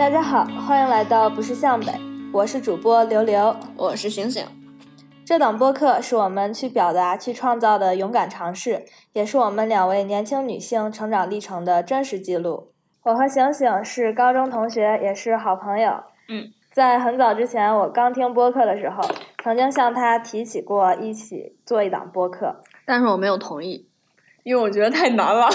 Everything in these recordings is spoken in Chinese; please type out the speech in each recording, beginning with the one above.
大家好，欢迎来到不是向北，我是主播刘刘，我是醒醒。这档播客是我们去表达、去创造的勇敢尝试，也是我们两位年轻女性成长历程的真实记录。我和醒醒是高中同学，也是好朋友。嗯，在很早之前，我刚听播客的时候，曾经向他提起过一起做一档播客，但是我没有同意，因为我觉得太难了。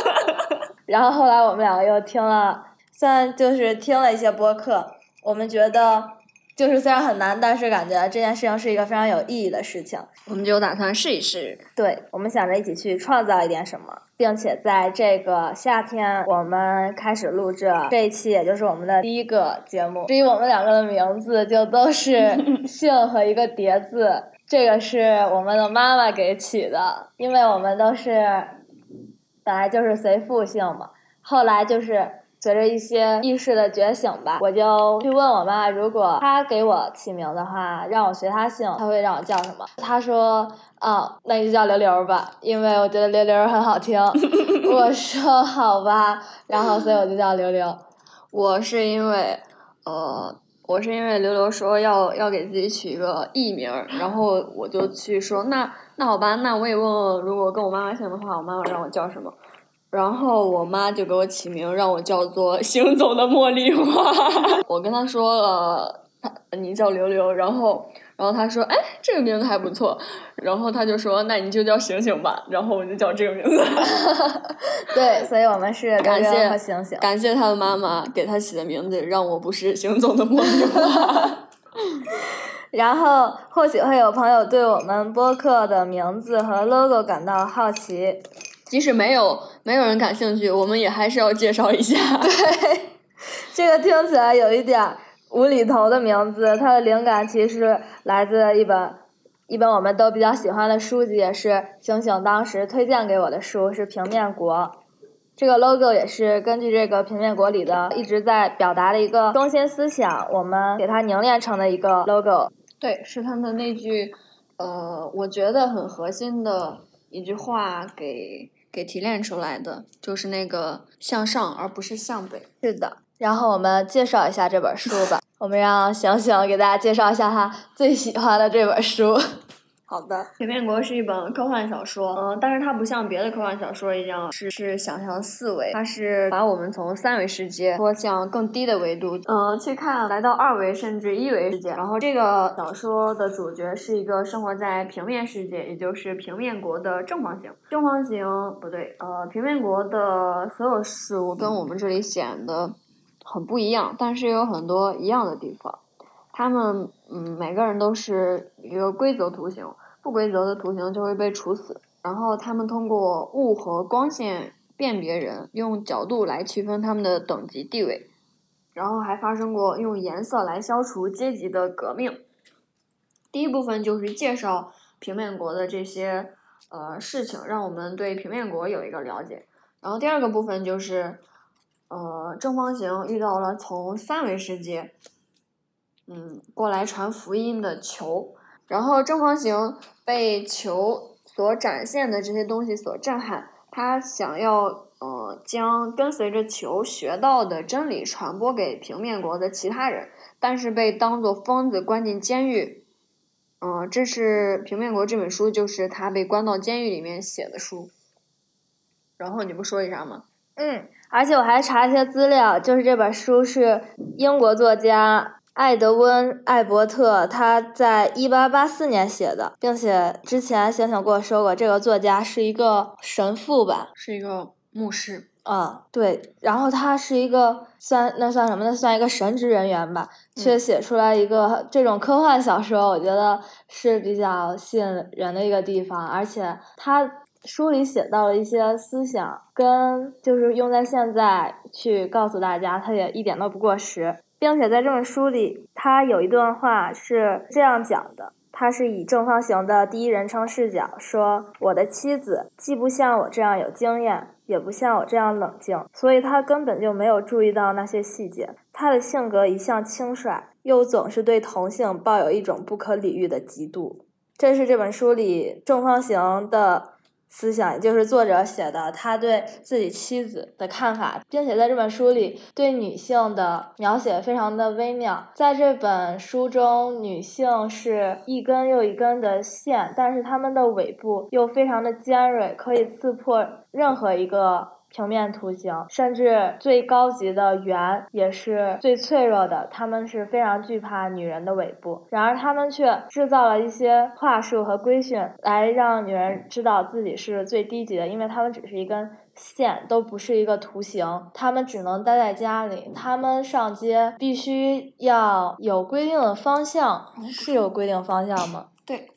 然后后来我们两个又听了。虽然就是听了一些播客，我们觉得就是虽然很难，但是感觉这件事情是一个非常有意义的事情。我们就打算试一试。对，我们想着一起去创造一点什么，并且在这个夏天，我们开始录制这一期，也就是我们的第一个节目。至于我们两个的名字，就都是姓和一个叠字，这个是我们的妈妈给起的，因为我们都是本来就是随父姓嘛，后来就是。随着一些意识的觉醒吧，我就去问我妈，如果她给我起名的话，让我随她姓，她会让我叫什么？她说，啊，那你就叫刘刘吧，因为我觉得刘刘很好听。我说好吧，然后所以我就叫刘刘。我是因为，呃，我是因为刘刘说要要给自己取一个艺名，然后我就去说，那那好吧，那我也问问，如果跟我妈妈姓的话，我妈妈让我叫什么？然后我妈就给我起名，让我叫做“行走的茉莉花”。我跟她说了，她你叫刘刘，然后，然后她说，哎，这个名字还不错。然后她就说，那你就叫醒醒吧。然后我就叫这个名字。对，所以我们是感谢和醒醒，感谢她的妈妈给她起的名字，让我不是行走的茉莉花。然后或许会有朋友对我们播客的名字和 logo 感到好奇。即使没有没有人感兴趣，我们也还是要介绍一下。对，这个听起来有一点无厘头的名字，它的灵感其实来自一本一本我们都比较喜欢的书籍，也是星星当时推荐给我的书，是《平面国》。这个 logo 也是根据这个《平面国》里的一直在表达的一个中心思想，我们给它凝练成的一个 logo。对，是他的那句呃，我觉得很核心的一句话给。给提炼出来的就是那个向上，而不是向北。是的，然后我们介绍一下这本书吧。我们让醒醒给大家介绍一下他最喜欢的这本书。好的，《平面国》是一本科幻小说，嗯，但是它不像别的科幻小说一样是是想象四维，它是把我们从三维世界拖向更低的维度，嗯，去看来到二维甚至一维世界。然后这个小说的主角是一个生活在平面世界，也就是平面国的正方形。正方形不对，呃，平面国的所有事物跟我们这里显得很不一样，但是有很多一样的地方。他们嗯，每个人都是一个规则图形。不规则的图形就会被处死。然后他们通过雾和光线辨别人，用角度来区分他们的等级地位。然后还发生过用颜色来消除阶级的革命。第一部分就是介绍平面国的这些呃事情，让我们对平面国有一个了解。然后第二个部分就是呃正方形遇到了从三维世界嗯过来传福音的球。然后正方形被球所展现的这些东西所震撼，他想要呃将跟随着球学到的真理传播给平面国的其他人，但是被当作疯子关进监狱。嗯，这是平面国这本书，就是他被关到监狱里面写的书。然后你不说一下吗？嗯，而且我还查一些资料，就是这本书是英国作家。艾德温·艾伯特他在一八八四年写的，并且之前醒醒跟我说过，这个作家是一个神父吧，是一个牧师。啊，对，然后他是一个算那算什么呢？算一个神职人员吧，却写出来一个这种科幻小说，我觉得是比较吸引人的一个地方。而且他书里写到了一些思想，跟就是用在现在去告诉大家，他也一点都不过时。并且在这本书里，他有一段话是这样讲的：他是以正方形的第一人称视角说，我的妻子既不像我这样有经验，也不像我这样冷静，所以他根本就没有注意到那些细节。他的性格一向轻率，又总是对同性抱有一种不可理喻的嫉妒。这是这本书里正方形的思想，也就是作者写的他对自己妻子的看法，并且在这本书里对女性的描写非常的微妙。在这本书中，女性是一根又一根的线，但是它们的尾部又非常的尖锐，可以刺破任何一个。平面图形，甚至最高级的圆也是最脆弱的。他们是非常惧怕女人的尾部，然而他们却制造了一些话术和规训，来让女人知道自己是最低级的，因为他们只是一根线，都不是一个图形。他们只能待在家里，他们上街必须要有规定的方向，是有规定方向吗？对，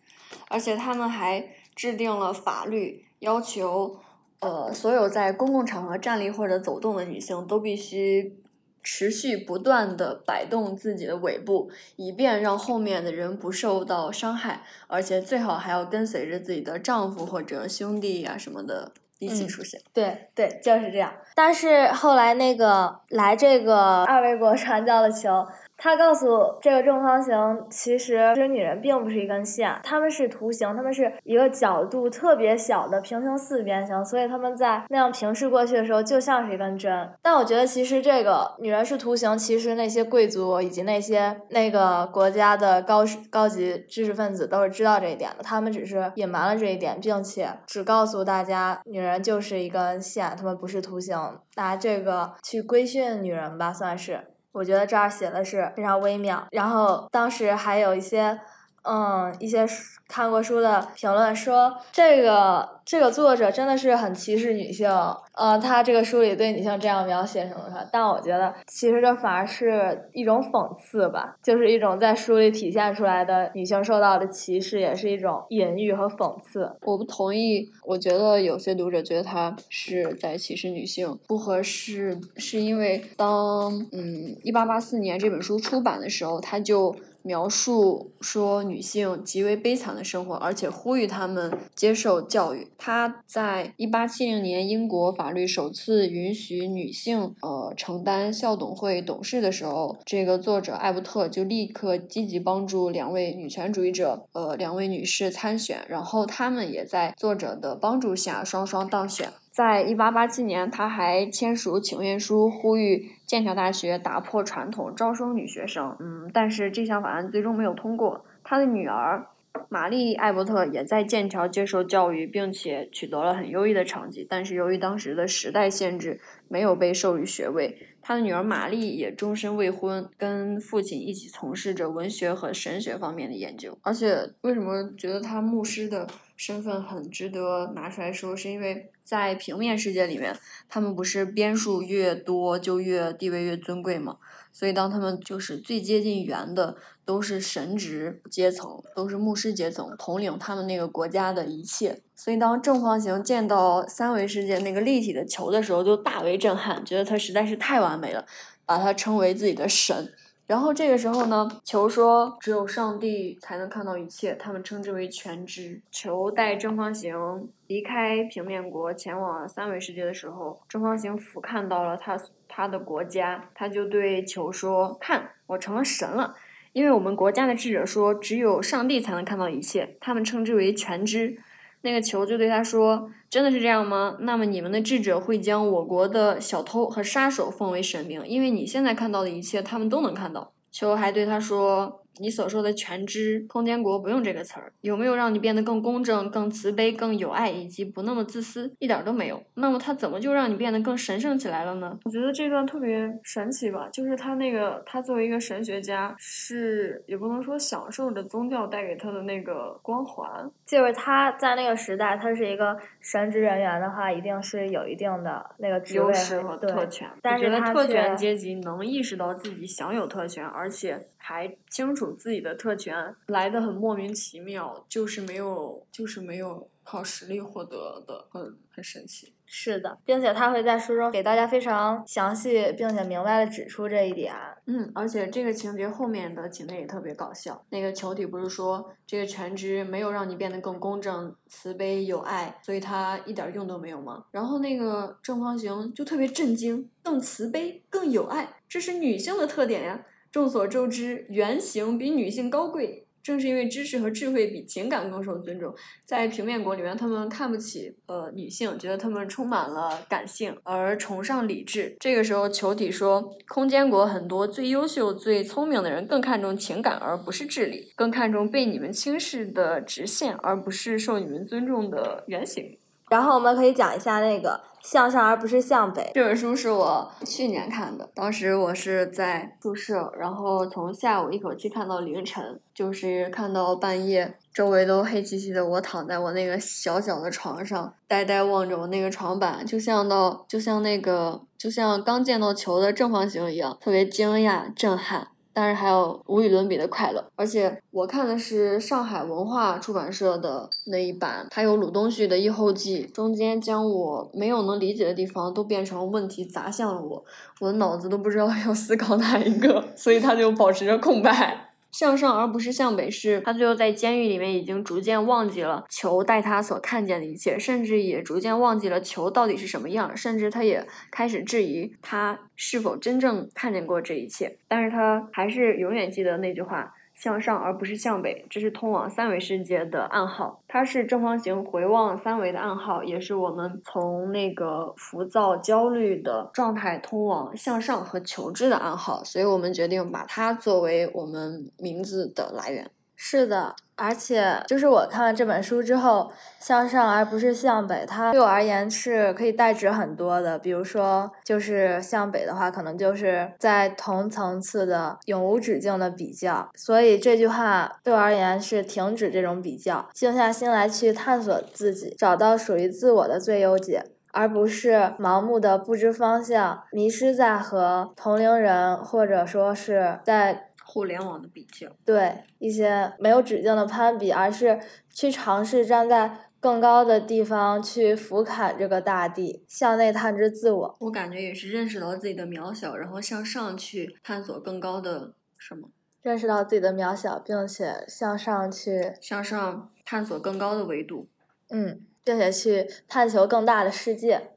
而且他们还制定了法律要求。呃，所有在公共场合站立或者走动的女性都必须持续不断的摆动自己的尾部，以便让后面的人不受到伤害，而且最好还要跟随着自己的丈夫或者兄弟呀什么的一起出现。对对，就是这样。但是后来那个来这个二维国传教的球。他告诉这个正方形，其实其实女人并不是一根线，她们是图形，她们是一个角度特别小的平行四边形，所以他们在那样平视过去的时候，就像是一根针。但我觉得，其实这个女人是图形，其实那些贵族以及那些那个国家的高高级知识分子都是知道这一点的，他们只是隐瞒了这一点，并且只告诉大家女人就是一根线，她们不是图形，拿这个去规训女人吧，算是。我觉得这儿写的是非常微妙，然后当时还有一些，嗯，一些看过书的评论说这个。这个作者真的是很歧视女性，呃，他这个书里对女性这样描写什么的，但我觉得其实这反而是一种讽刺吧，就是一种在书里体现出来的女性受到的歧视，也是一种隐喻和讽刺。我不同意，我觉得有些读者觉得他是在歧视女性，不合适，是因为当嗯一八八四年这本书出版的时候，他就。描述说女性极为悲惨的生活，而且呼吁她们接受教育。他在一八七零年英国法律首次允许女性呃承担校董会董事的时候，这个作者艾伯特就立刻积极帮助两位女权主义者呃两位女士参选，然后他们也在作者的帮助下双双当选。在一八八七年，他还签署请愿书，呼吁剑桥大学打破传统，招收女学生。嗯，但是这项法案最终没有通过。他的女儿玛丽·艾伯特也在剑桥接受教育，并且取得了很优异的成绩。但是由于当时的时代限制，没有被授予学位。他的女儿玛丽也终身未婚，跟父亲一起从事着文学和神学方面的研究。而且，为什么觉得他牧师的？身份很值得拿出来说，是因为在平面世界里面，他们不是边数越多就越地位越尊贵吗？所以当他们就是最接近圆的，都是神职阶层，都是牧师阶层，统领他们那个国家的一切。所以当正方形见到三维世界那个立体的球的时候，就大为震撼，觉得它实在是太完美了，把它称为自己的神。然后这个时候呢，球说只有上帝才能看到一切，他们称之为全知。球带正方形离开平面国，前往三维世界的时候，正方形俯瞰到了他他的国家，他就对球说：“看，我成了神了，因为我们国家的智者说，只有上帝才能看到一切，他们称之为全知。”那个球就对他说：“真的是这样吗？那么你们的智者会将我国的小偷和杀手奉为神明，因为你现在看到的一切，他们都能看到。”球还对他说。你所说的全知空间国不用这个词儿，有没有让你变得更公正、更慈悲、更有爱，以及不那么自私？一点都没有。那么他怎么就让你变得更神圣起来了呢？我觉得这段特别神奇吧，就是他那个他作为一个神学家，是也不能说享受着宗教带给他的那个光环，就是他在那个时代，他是一个神职人员的话，一定是有一定的那个优势和特权。但是特权阶级能意识到自己享有特权，而且还清楚。自己的特权来的很莫名其妙，就是没有，就是没有靠实力获得的，很很神奇。是的，并且他会在书中给大家非常详细并且明白的指出这一点。嗯，而且这个情节后面的情节也特别搞笑。那个球体不是说这个全知没有让你变得更公正、慈悲、有爱，所以它一点用都没有吗？然后那个正方形就特别震惊，更慈悲、更有爱，这是女性的特点呀。众所周知，圆形比女性高贵，正是因为知识和智慧比情感更受尊重，在平面国里面，他们看不起呃女性，觉得她们充满了感性，而崇尚理智。这个时候，球体说，空间国很多最优秀、最聪明的人更看重情感而不是智力，更看重被你们轻视的直线而不是受你们尊重的圆形。然后我们可以讲一下那个向上而不是向北这本书是我去年看的，当时我是在宿舍，然后从下午一口气看到凌晨，就是看到半夜，周围都黑漆漆的，我躺在我那个小小的床上，呆呆望着我那个床板，就像到就像那个就像刚见到球的正方形一样，特别惊讶震撼。但是还有无与伦比的快乐，而且我看的是上海文化出版社的那一版，它有鲁东旭的《异后记》，中间将我没有能理解的地方都变成问题砸向了我，我的脑子都不知道 要思考哪一个，所以它就保持着空白。向上而不是向北，是他最后在监狱里面已经逐渐忘记了球带他所看见的一切，甚至也逐渐忘记了球到底是什么样，甚至他也开始质疑他是否真正看见过这一切，但是他还是永远记得那句话。向上而不是向北，这是通往三维世界的暗号。它是正方形回望三维的暗号，也是我们从那个浮躁、焦虑的状态通往向上和求知的暗号。所以我们决定把它作为我们名字的来源。是的。而且，就是我看了这本书之后，向上而不是向北，它对我而言是可以代指很多的。比如说，就是向北的话，可能就是在同层次的永无止境的比较。所以这句话对我而言是停止这种比较，静下心来去探索自己，找到属于自我的最优解，而不是盲目的不知方向，迷失在和同龄人或者说是在。互联网的比较，对一些没有止境的攀比，而是去尝试站在更高的地方去俯瞰这个大地，向内探知自我。我感觉也是认识到自己的渺小，然后向上去探索更高的什么？认识到自己的渺小，并且向上去向上探索更高的维度。嗯，并且去探求更大的世界。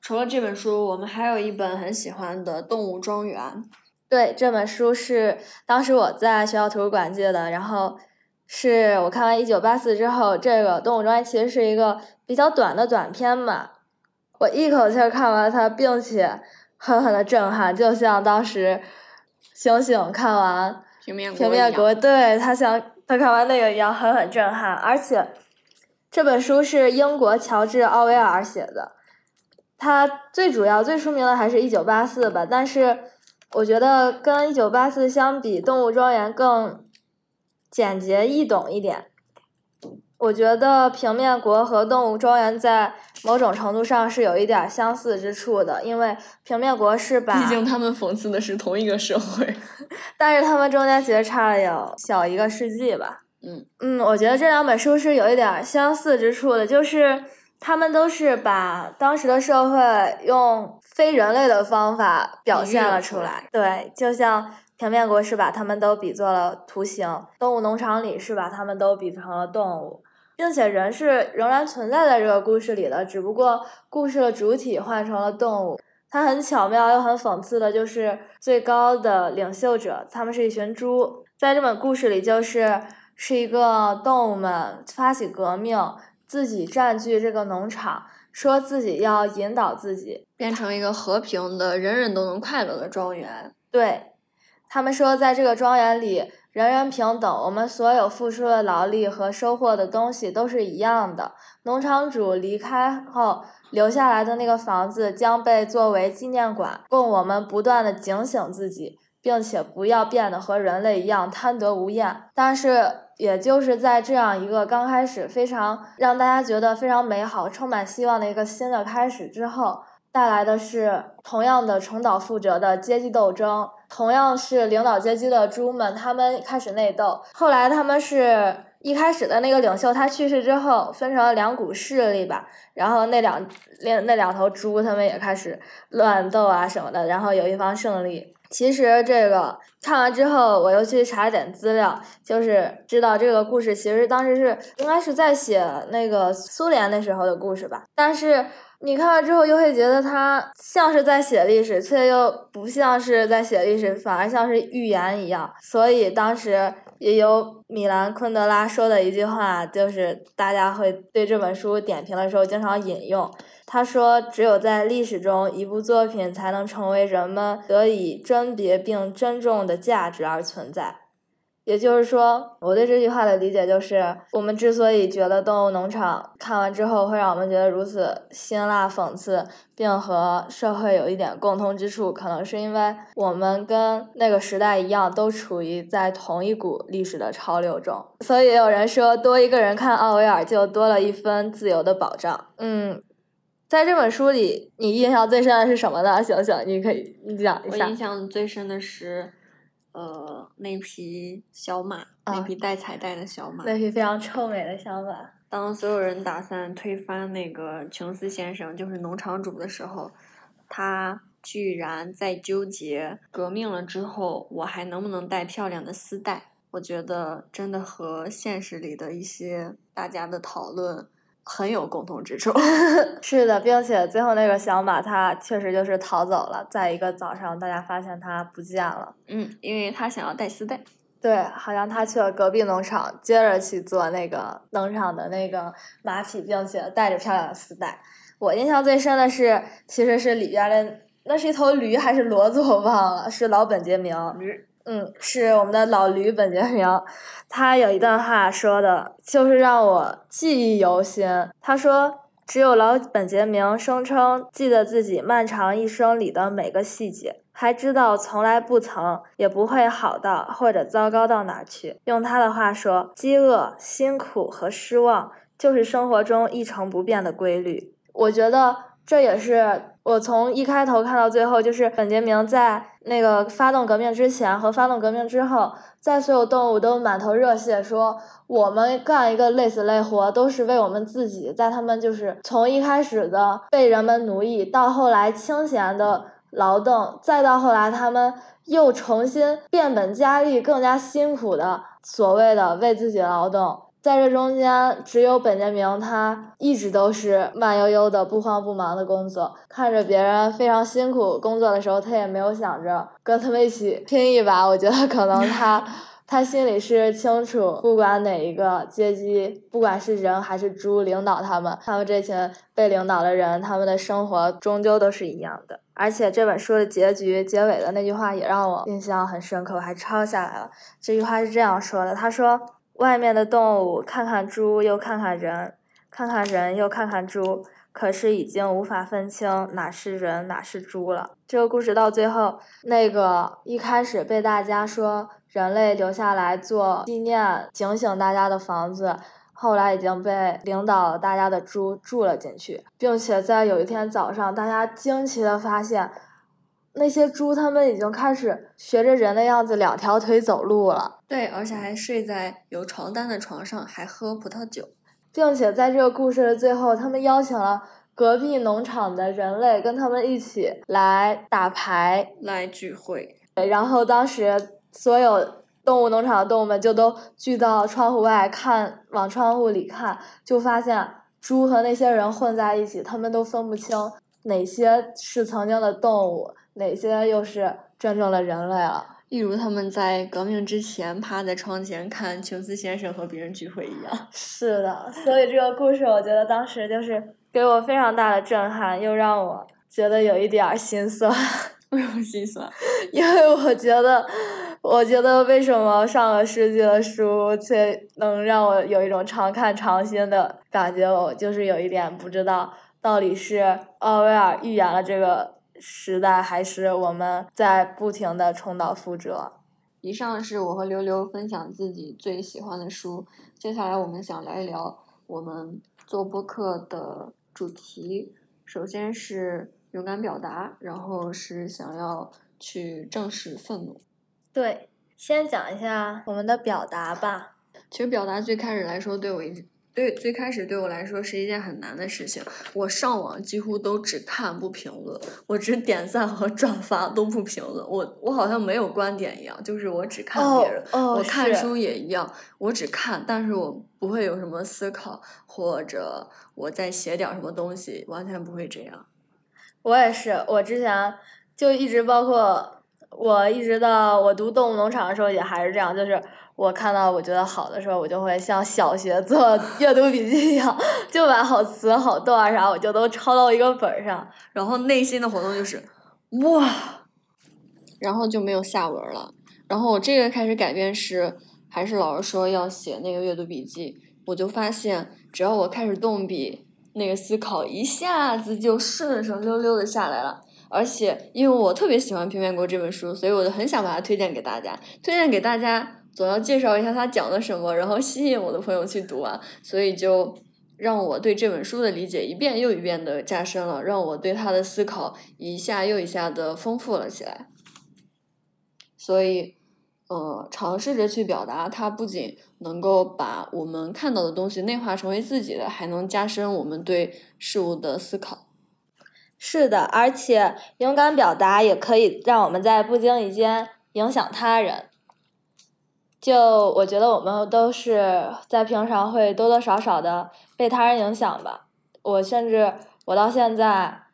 除了这本书，我们还有一本很喜欢的《动物庄园》。对这本书是当时我在学校图书馆借的，然后是我看完《一九八四》之后，这个《动物庄园》其实是一个比较短的短片嘛，我一口气看完它，并且狠狠的震撼，就像当时星星看完平面平面国，对他像他看完那个一样狠狠震撼。而且这本书是英国乔治奥威尔写的，他最主要最出名的还是一九八四吧，但是。我觉得跟《一九八四》相比，《动物庄园》更简洁易懂一点。我觉得《平面国》和《动物庄园》在某种程度上是有一点相似之处的，因为《平面国》是把毕竟他们讽刺的是同一个社会，但是他们中间其实差了有小一个世纪吧。嗯嗯，我觉得这两本书是有一点相似之处的，就是他们都是把当时的社会用。非人类的方法表现了出来，对，就像平面国是把它们都比作了图形，动物农场里是把它们都比成了动物，并且人是仍然存在在这个故事里的，只不过故事的主体换成了动物。它很巧妙又很讽刺的就是最高的领袖者，他们是一群猪，在这本故事里就是是一个动物们发起革命，自己占据这个农场。说自己要引导自己变成一个和平的、人人都能快乐的庄园。对，他们说，在这个庄园里，人人平等，我们所有付出的劳力和收获的东西都是一样的。农场主离开后留下来的那个房子将被作为纪念馆，供我们不断的警醒自己，并且不要变得和人类一样贪得无厌。但是。也就是在这样一个刚开始非常让大家觉得非常美好、充满希望的一个新的开始之后，带来的是同样的重蹈覆辙的阶级斗争。同样是领导阶级的猪们，他们开始内斗。后来他们是一开始的那个领袖他去世之后，分成了两股势力吧。然后那两那那两头猪，他们也开始乱斗啊什么的。然后有一方胜利。其实这个看完之后，我又去查了点资料，就是知道这个故事其实当时是应该是在写那个苏联那时候的故事吧。但是你看完之后又会觉得它像是在写历史，却又不像是在写历史，反而像是预言一样。所以当时也有米兰昆德拉说的一句话，就是大家会对这本书点评的时候经常引用。他说：“只有在历史中，一部作品才能成为人们得以甄别并珍重的价值而存在。”也就是说，我对这句话的理解就是，我们之所以觉得《动物农场》看完之后会让我们觉得如此辛辣讽刺，并和社会有一点共通之处，可能是因为我们跟那个时代一样，都处于在同一股历史的潮流中。所以也有人说，多一个人看奥威尔，就多了一分自由的保障。嗯。在这本书里，你印象最深的是什么呢？醒醒，你可以你讲一下。我印象最深的是，呃，那匹小马，那匹带彩带的小马，那匹非常臭美的小马。当所有人打算推翻那个琼斯先生，就是农场主的时候，他居然在纠结革命了之后，我还能不能带漂亮的丝带？我觉得真的和现实里的一些大家的讨论。很有共同之处，是的，并且最后那个小马，它确实就是逃走了。在一个早上，大家发现它不见了。嗯，因为他想要带丝带。对，好像他去了隔壁农场，接着去做那个农场的那个马匹，并且带着漂亮的丝带。我印象最深的是，其实是里边的，那是一头驴还是骡子，我忘了，是老本杰明。驴。嗯，是我们的老驴本杰明，他有一段话说的，就是让我记忆犹新。他说：“只有老本杰明声称记得自己漫长一生里的每个细节，还知道从来不曾也不会好到或者糟糕到哪去。用他的话说，饥饿、辛苦和失望就是生活中一成不变的规律。我觉得这也是。”我从一开头看到最后，就是本杰明在那个发动革命之前和发动革命之后，在所有动物都满头热血，说我们干一个累死累活都是为我们自己。在他们就是从一开始的被人们奴役，到后来清闲的劳动，再到后来他们又重新变本加厉、更加辛苦的所谓的为自己劳动。在这中间，只有本杰明，他一直都是慢悠悠的、不慌不忙的工作。看着别人非常辛苦工作的时候，他也没有想着跟他们一起拼一把。我觉得可能他，他心里是清楚，不管哪一个阶级，不管是人还是猪领导他们，他们这群被领导的人，他们的生活终究都是一样的。而且这本书的结局结尾的那句话也让我印象很深刻，我还抄下来了。这句话是这样说的：“他说。”外面的动物看看猪，又看看人，看看人，又看看猪，可是已经无法分清哪是人，哪是猪了。这个故事到最后，那个一开始被大家说人类留下来做纪念、警醒大家的房子，后来已经被领导大家的猪住了进去，并且在有一天早上，大家惊奇的发现。那些猪，它们已经开始学着人的样子，两条腿走路了。对，而且还睡在有床单的床上，还喝葡萄酒，并且在这个故事的最后，他们邀请了隔壁农场的人类跟他们一起来打牌，来聚会。然后当时所有动物农场的动物们就都聚到窗户外看，往窗户里看，就发现猪和那些人混在一起，他们都分不清哪些是曾经的动物。哪些又是真正的人类了？一如他们在革命之前趴在窗前看琼斯先生和别人聚会一样。是的，所以这个故事我觉得当时就是给我非常大的震撼，又让我觉得有一点儿心酸。为什么心酸？因为我觉得，我觉得为什么上个世纪的书却能让我有一种常看常新的感觉？我就是有一点不知道，到底是奥威尔预言了这个。时代还是我们在不停的重蹈覆辙。以上是我和刘刘分享自己最喜欢的书，接下来我们想聊一聊我们做播客的主题。首先是勇敢表达，然后是想要去正视愤怒。对，先讲一下我们的表达吧。其实表达最开始来说，对我对，最开始对我来说是一件很难的事情。我上网几乎都只看不评论，我只点赞和转发都不评论。我我好像没有观点一样，就是我只看别人。哦，我看书也一样，我只看，但是我不会有什么思考，或者我再写点什么东西，完全不会这样。我也是，我之前就一直包括我一直到我读动物农场的时候也还是这样，就是。我看到我觉得好的时候，我就会像小学做 阅读笔记一样，就把好词、好段啊啥，我就都抄到一个本上。然后内心的活动就是哇，然后就没有下文了。然后我这个开始改变是，还是老师说要写那个阅读笔记，我就发现只要我开始动笔，那个思考一下子就顺顺溜溜的下来了。而且因为我特别喜欢《平面国》这本书，所以我就很想把它推荐给大家，推荐给大家。总要介绍一下它讲的什么，然后吸引我的朋友去读啊，所以就让我对这本书的理解一遍又一遍的加深了，让我对他的思考一下又一下的丰富了起来。所以，呃，尝试着去表达，它不仅能够把我们看到的东西内化成为自己的，还能加深我们对事物的思考。是的，而且勇敢表达也可以让我们在不经意间影响他人。就我觉得我们都是在平常会多多少少的被他人影响吧。我甚至我到现在，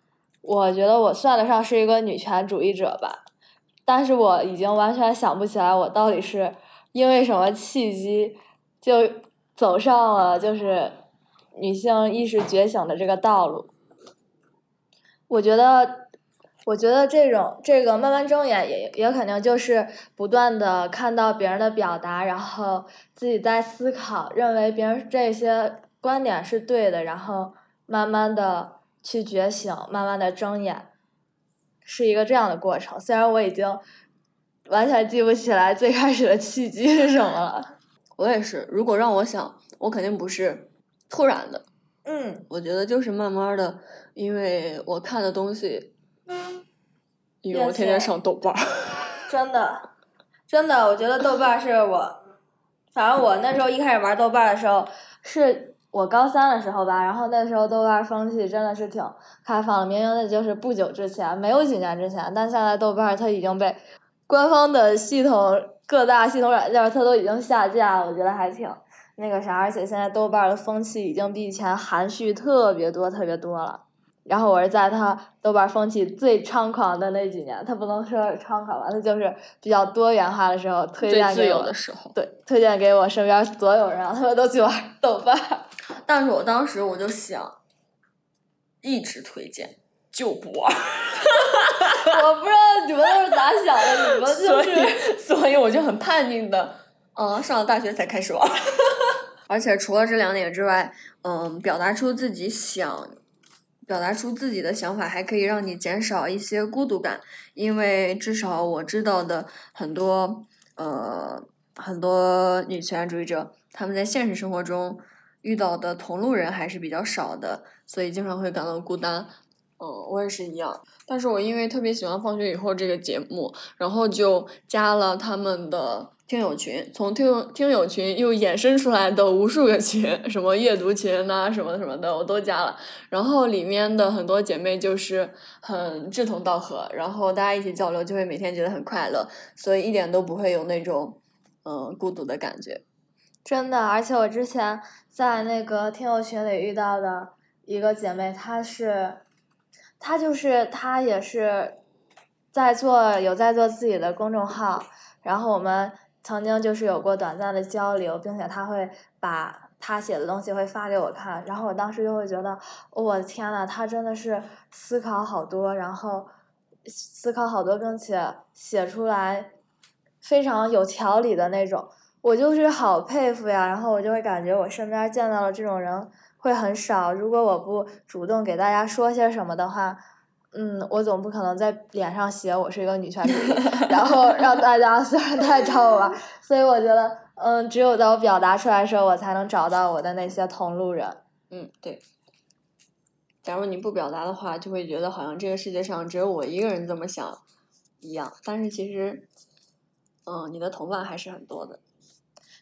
我觉得我算得上是一个女权主义者吧。但是我已经完全想不起来我到底是因为什么契机就走上了就是女性意识觉醒的这个道路。我觉得。我觉得这种这个慢慢睁眼也也肯定就是不断的看到别人的表达，然后自己在思考，认为别人这些观点是对的，然后慢慢的去觉醒，慢慢的睁眼，是一个这样的过程。虽然我已经完全记不起来最开始的契机是什么了。我也是，如果让我想，我肯定不是突然的。嗯。我觉得就是慢慢的，因为我看的东西。因为我天天上豆瓣儿，真的，真的，我觉得豆瓣儿是我，反正我那时候一开始玩豆瓣儿的时候，是我高三的时候吧，然后那时候豆瓣儿风气真的是挺开放的，明明那就是不久之前，没有几年之前，但现在豆瓣儿它已经被官方的系统各大系统软件它都已经下架了，我觉得还挺那个啥，而且现在豆瓣儿的风气已经比以前含蓄特别多特别多了。然后我是在他豆瓣风气最猖狂的那几年，他不能说猖狂吧，他就是比较多元化的时候推荐给我，对，推荐给我身边所有人，他们都去玩豆瓣。但是我当时我就想，一直推荐就不玩。我不知道你们都是咋想的，你们就是，所以我就很叛逆的，嗯，上了大学才开始玩。而且除了这两点之外，嗯，表达出自己想。表达出自己的想法，还可以让你减少一些孤独感，因为至少我知道的很多呃很多女权主义者，他们在现实生活中遇到的同路人还是比较少的，所以经常会感到孤单。嗯，我也是一样，但是我因为特别喜欢《放学以后》这个节目，然后就加了他们的。听友群，从听听友群又衍生出来的无数个群，什么阅读群呐，什么什么的，我都加了。然后里面的很多姐妹就是很志同道合，然后大家一起交流，就会每天觉得很快乐，所以一点都不会有那种嗯孤独的感觉。真的，而且我之前在那个听友群里遇到的一个姐妹，她是，她就是她也是在做有在做自己的公众号，然后我们。曾经就是有过短暂的交流，并且他会把他写的东西会发给我看，然后我当时就会觉得，我的天呐，他真的是思考好多，然后思考好多，并且写出来非常有条理的那种，我就是好佩服呀。然后我就会感觉我身边见到了这种人会很少，如果我不主动给大家说些什么的话。嗯，我总不可能在脸上写我是一个女权主义，然后让大家虽然太找我玩，所以我觉得，嗯，只有在我表达出来的时候，我才能找到我的那些同路人。嗯，对。假如你不表达的话，就会觉得好像这个世界上只有我一个人这么想一样，但是其实，嗯，你的同伴还是很多的。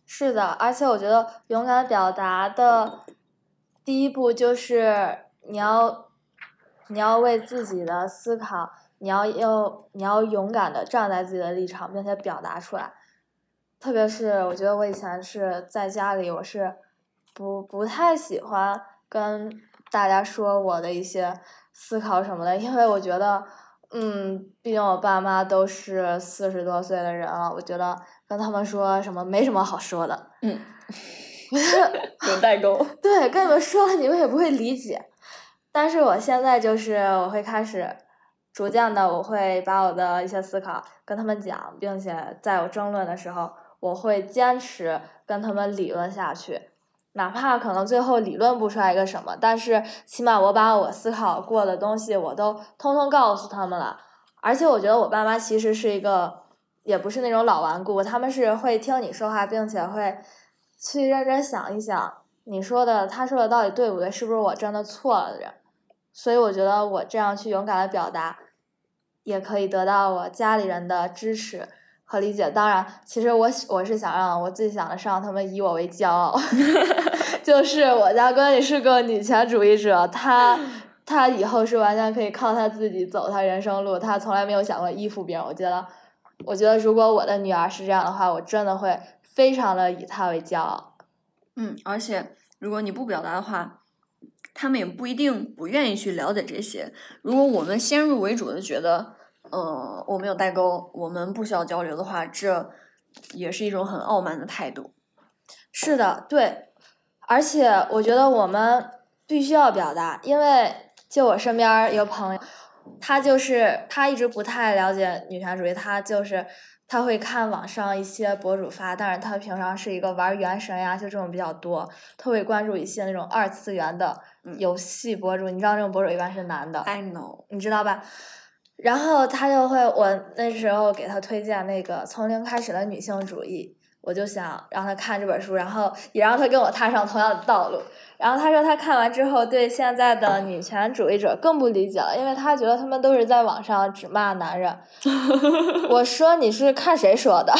是的，而且我觉得勇敢表达的第一步就是你要你要为自己的思考，你要要你要勇敢的站在自己的立场，并且表达出来。特别是我觉得我以前是在家里，我是不不太喜欢跟大家说我的一些思考什么的，因为我觉得，嗯，毕竟我爸妈都是四十多岁的人了，我觉得跟他们说什么没什么好说的。嗯，有代沟。对，跟你们说了，你们也不会理解。但是我现在就是我会开始，逐渐的我会把我的一些思考跟他们讲，并且在我争论的时候，我会坚持跟他们理论下去，哪怕可能最后理论不出来一个什么，但是起码我把我思考过的东西我都通通告诉他们了。而且我觉得我爸妈其实是一个，也不是那种老顽固，他们是会听你说话，并且会去认真想一想你说的，他说的到底对不对，是不是我真的错了的。所以我觉得我这样去勇敢的表达，也可以得到我家里人的支持和理解。当然，其实我我是想让我最想的是让他们以我为骄傲，就是我家闺女是个女权主义者，她她以后是完全可以靠她自己走她人生路，她从来没有想过依附别人。我觉得，我觉得如果我的女儿是这样的话，我真的会非常的以她为骄傲。嗯，而且如果你不表达的话。他们也不一定不愿意去了解这些。如果我们先入为主的觉得，呃，我们有代沟，我们不需要交流的话，这也是一种很傲慢的态度。是的，对。而且我觉得我们必须要表达，因为就我身边一个朋友，他就是他一直不太了解女权主义，他就是他会看网上一些博主发，但是他平常是一个玩原神呀，就这种比较多，他会关注一些那种二次元的。游戏博主，你知道这种博主一般是男的，I know，你知道吧？然后他就会，我那时候给他推荐那个《从零开始的女性主义》，我就想让他看这本书，然后也让他跟我踏上同样的道路。然后他说他看完之后，对现在的女权主义者更不理解了，因为他觉得他们都是在网上只骂男人。我说你是看谁说的？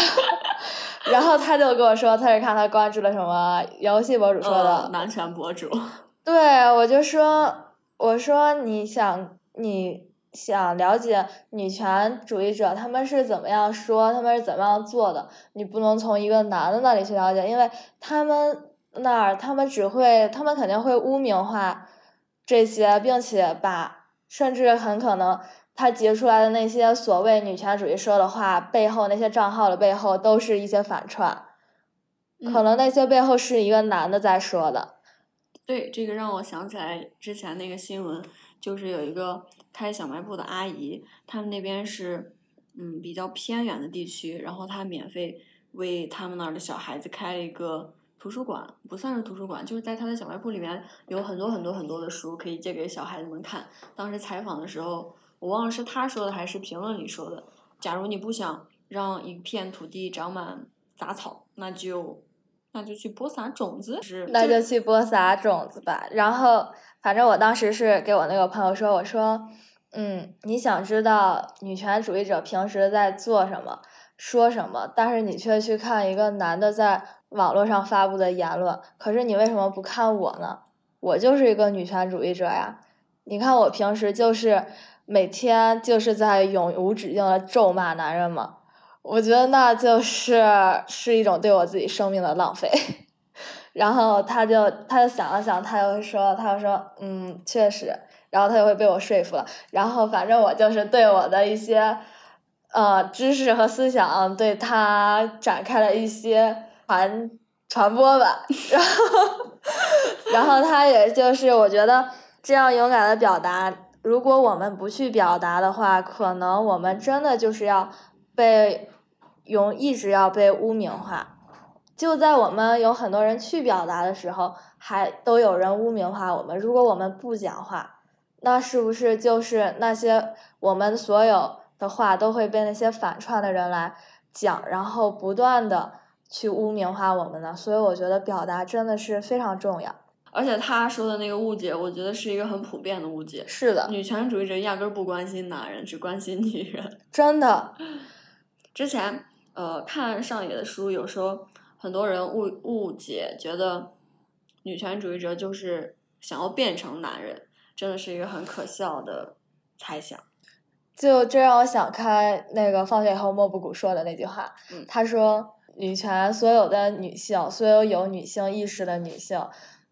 然后他就跟我说，他是看他关注了什么游戏博主说的，男权博主。对，我就说，我说你想你想了解女权主义者他们是怎么样说，他们是怎么样做的，你不能从一个男的那里去了解，因为他们那儿他们只会，他们肯定会污名化这些，并且把甚至很可能他截出来的那些所谓女权主义说的话背后那些账号的背后都是一些反串，可能那些背后是一个男的在说的。对，这个让我想起来之前那个新闻，就是有一个开小卖部的阿姨，他们那边是嗯比较偏远的地区，然后她免费为他们那儿的小孩子开了一个图书馆，不算是图书馆，就是在他的小卖部里面有很多很多很多的书可以借给小孩子们看。当时采访的时候，我忘了是他说的还是评论里说的，假如你不想让一片土地长满杂草，那就。那就去播撒种子，是那就去播撒种子吧。然后，反正我当时是给我那个朋友说，我说，嗯，你想知道女权主义者平时在做什么、说什么，但是你却去看一个男的在网络上发布的言论，可是你为什么不看我呢？我就是一个女权主义者呀。你看我平时就是每天就是在永无止境的咒骂男人嘛。我觉得那就是是一种对我自己生命的浪费，然后他就他就想了想，他又说，他又说，嗯，确实，然后他就会被我说服了，然后反正我就是对我的一些呃知识和思想对他展开了一些传传播吧，然后然后他也就是我觉得这样勇敢的表达，如果我们不去表达的话，可能我们真的就是要被。用一直要被污名化，就在我们有很多人去表达的时候，还都有人污名化我们。如果我们不讲话，那是不是就是那些我们所有的话都会被那些反串的人来讲，然后不断的去污名化我们呢？所以我觉得表达真的是非常重要。而且他说的那个误解，我觉得是一个很普遍的误解。是的，女权主义者压根儿不关心男人，只关心女人。真的，之前。呃，看上野的书，有时候，很多人误误解，觉得女权主义者就是想要变成男人，真的是一个很可笑的猜想。就这让我想开那个放学以后莫布谷说的那句话，嗯他说女权所有的女性，所有有女性意识的女性，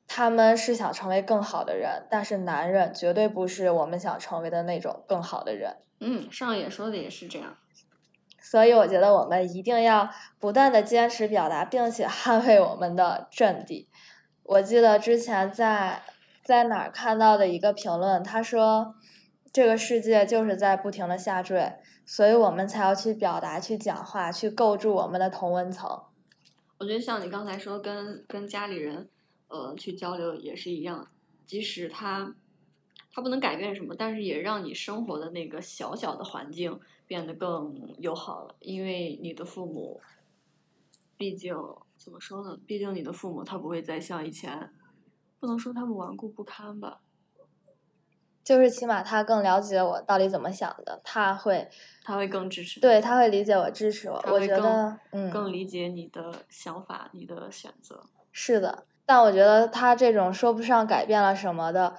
她们是想成为更好的人，但是男人绝对不是我们想成为的那种更好的人。嗯，上野说的也是这样。所以我觉得我们一定要不断的坚持表达，并且捍卫我们的阵地。我记得之前在在哪儿看到的一个评论，他说这个世界就是在不停的下坠，所以我们才要去表达、去讲话、去构筑我们的同温层。我觉得像你刚才说跟跟家里人，呃，去交流也是一样，即使他他不能改变什么，但是也让你生活的那个小小的环境变得更友好了，因为你的父母，毕竟怎么说呢？毕竟你的父母他不会再像以前，不能说他们顽固不堪吧，就是起码他更了解我到底怎么想的，他会他会更支持，对他会理解我、支持我。我觉得，嗯，更理解你的想法、你的选择。是的，但我觉得他这种说不上改变了什么的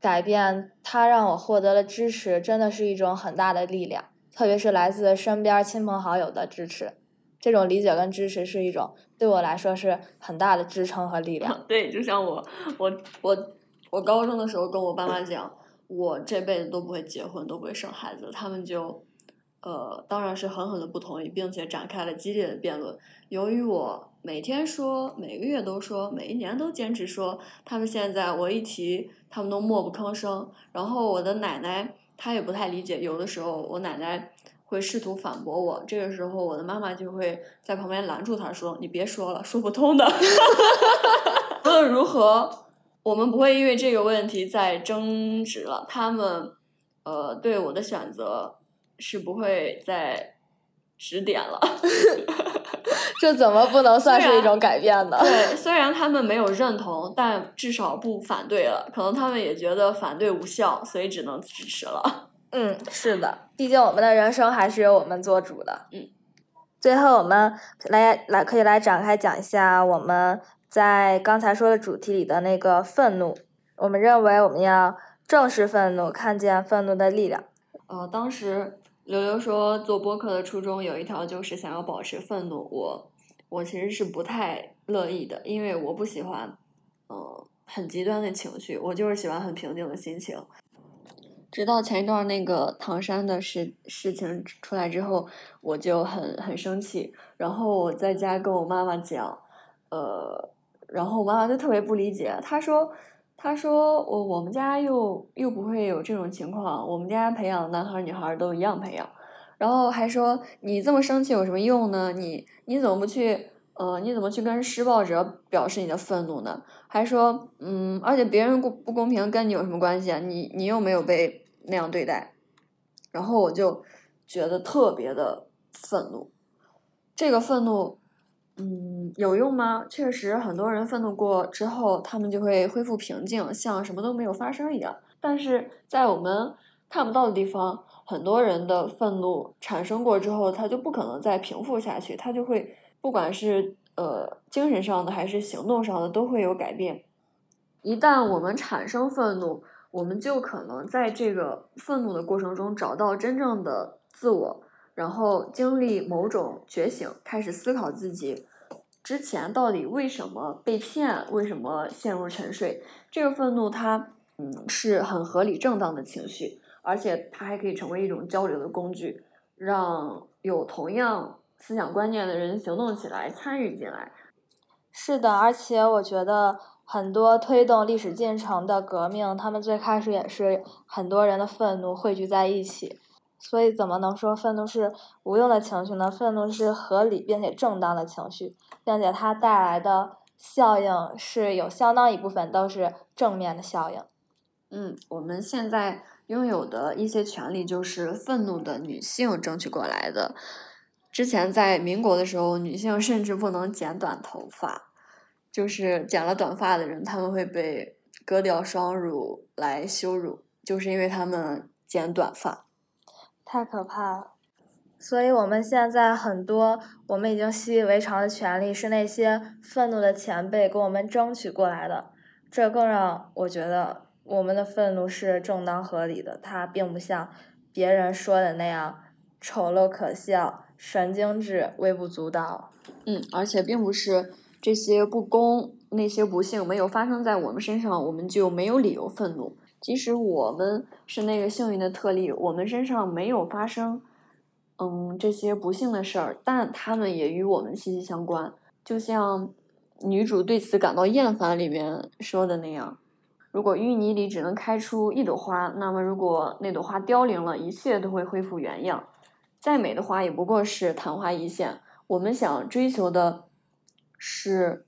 改变，他让我获得了支持，真的是一种很大的力量，特别是来自身边亲朋好友的支持。这种理解跟支持是一种对我来说是很大的支撑和力量。对，就像我，我，我，我高中的时候跟我爸妈讲，我这辈子都不会结婚，都不会生孩子，他们就，呃，当然是狠狠的不同意，并且展开了激烈的辩论。由于我每天说，每个月都说，每一年都坚持说，他们现在我一提，他们都默不吭声。然后我的奶奶她也不太理解，有的时候我奶奶。会试图反驳我，这个时候我的妈妈就会在旁边拦住他说：“你别说了，说不通的。”无论如何，我们不会因为这个问题再争执了。他们，呃，对我的选择是不会再指点了。这怎么不能算是一种改变呢？对，虽然他们没有认同，但至少不反对了。可能他们也觉得反对无效，所以只能支持了。嗯，是的，毕竟我们的人生还是由我们做主的。嗯，最后我们来来可以来展开讲一下我们在刚才说的主题里的那个愤怒。我们认为我们要正视愤怒，看见愤怒的力量。呃，当时刘刘说做播客的初衷有一条就是想要保持愤怒，我我其实是不太乐意的，因为我不喜欢嗯、呃、很极端的情绪，我就是喜欢很平静的心情。直到前一段那个唐山的事事情出来之后，我就很很生气，然后我在家跟我妈妈讲，呃，然后我妈妈就特别不理解，她说，她说我我们家又又不会有这种情况，我们家培养男孩女孩都一样培养，然后还说你这么生气有什么用呢？你你怎么不去？呃，你怎么去跟施暴者表示你的愤怒呢？还说，嗯，而且别人不不公平跟你有什么关系啊？你你又没有被那样对待，然后我就觉得特别的愤怒。这个愤怒，嗯，有用吗？确实，很多人愤怒过之后，他们就会恢复平静，像什么都没有发生一样。但是在我们看不到的地方，很多人的愤怒产生过之后，他就不可能再平复下去，他就会。不管是呃精神上的还是行动上的，都会有改变。一旦我们产生愤怒，我们就可能在这个愤怒的过程中找到真正的自我，然后经历某种觉醒，开始思考自己之前到底为什么被骗，为什么陷入沉睡。这个愤怒它嗯是很合理正当的情绪，而且它还可以成为一种交流的工具，让有同样。思想观念的人行动起来，参与进来。是的，而且我觉得很多推动历史进程的革命，他们最开始也是很多人的愤怒汇聚在一起。所以，怎么能说愤怒是无用的情绪呢？愤怒是合理并且正当的情绪，并且它带来的效应是有相当一部分都是正面的效应。嗯，我们现在拥有的一些权利，就是愤怒的女性争取过来的。之前在民国的时候，女性甚至不能剪短头发，就是剪了短发的人，他们会被割掉双乳来羞辱，就是因为他们剪短发。太可怕了！所以我们现在很多我们已经习以为常的权利，是那些愤怒的前辈给我们争取过来的。这更让我觉得我们的愤怒是正当合理的，它并不像别人说的那样丑陋可笑、神经质、微不足道。嗯，而且并不是这些不公、那些不幸没有发生在我们身上，我们就没有理由愤怒。即使我们是那个幸运的特例，我们身上没有发生。嗯，这些不幸的事儿，但他们也与我们息息相关。就像女主对此感到厌烦里面说的那样：“如果淤泥里只能开出一朵花，那么如果那朵花凋零了，一切都会恢复原样。再美的花也不过是昙花一现。我们想追求的是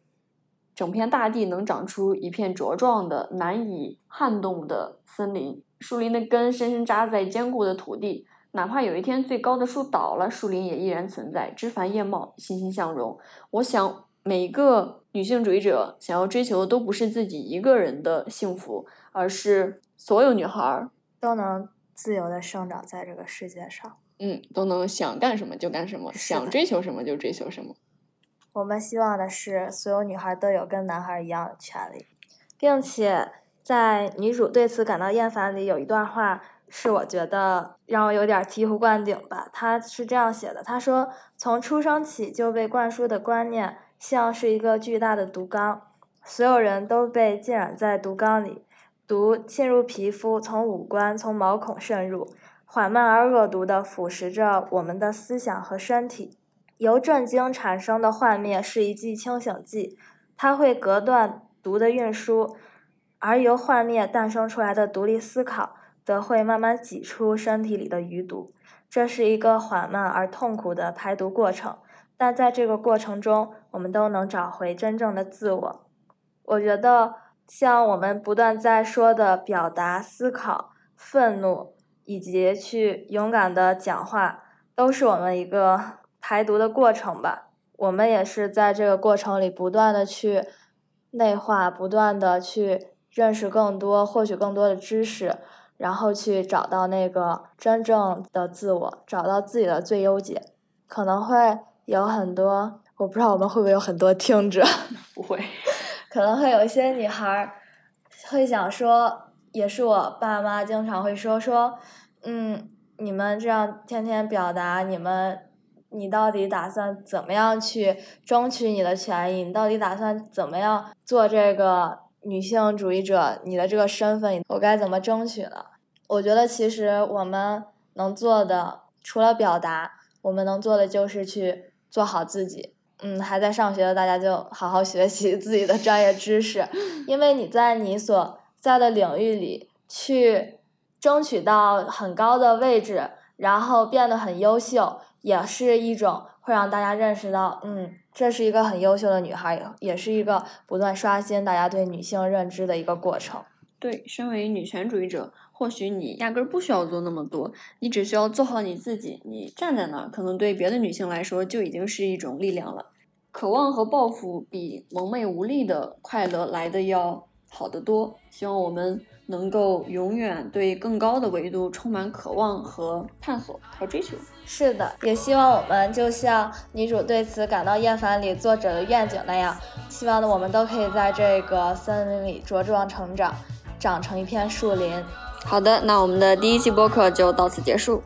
整片大地能长出一片茁壮的、难以撼动的森林，树林的根深深扎在坚固的土地。”哪怕有一天最高的树倒了，树林也依然存在，枝繁叶茂，欣欣向荣。我想，每一个女性主义者想要追求的都不是自己一个人的幸福，而是所有女孩都能自由的生长在这个世界上。嗯，都能想干什么就干什么，想追求什么就追求什么。我们希望的是，所有女孩都有跟男孩一样的权利，并且在女主对此感到厌烦里有一段话。是我觉得让我有点醍醐灌顶吧。他是这样写的：他说，从出生起就被灌输的观念，像是一个巨大的毒缸，所有人都被浸染在毒缸里，毒侵入皮肤，从五官、从毛孔渗入，缓慢而恶毒地腐蚀着我们的思想和身体。由震惊产生的幻灭是一剂清醒剂，它会隔断毒的运输，而由幻灭诞生出来的独立思考。则会慢慢挤出身体里的余毒，这是一个缓慢而痛苦的排毒过程。但在这个过程中，我们都能找回真正的自我。我觉得，像我们不断在说的表达、思考、愤怒，以及去勇敢的讲话，都是我们一个排毒的过程吧。我们也是在这个过程里不断的去内化，不断的去认识更多，获取更多的知识。然后去找到那个真正的自我，找到自己的最优解，可能会有很多，我不知道我们会不会有很多听者，不会，可能会有一些女孩儿会想说，也是我爸妈经常会说说，嗯，你们这样天天表达，你们，你到底打算怎么样去争取你的权益？你到底打算怎么样做这个女性主义者？你的这个身份，我该怎么争取呢？我觉得其实我们能做的，除了表达，我们能做的就是去做好自己。嗯，还在上学的大家就好好学习自己的专业知识，因为你在你所在的领域里去争取到很高的位置，然后变得很优秀，也是一种会让大家认识到，嗯，这是一个很优秀的女孩，也是一个不断刷新大家对女性认知的一个过程。对，身为女权主义者。或许你压根儿不需要做那么多，你只需要做好你自己。你站在那儿，可能对别的女性来说就已经是一种力量了。渴望和抱负比蒙昧无力的快乐来的要好得多。希望我们能够永远对更高的维度充满渴望和探索和追求。是的，也希望我们就像女主对此感到厌烦里作者的愿景那样，希望呢我们都可以在这个森林里茁壮成长，长成一片树林。好的，那我们的第一期播客就到此结束。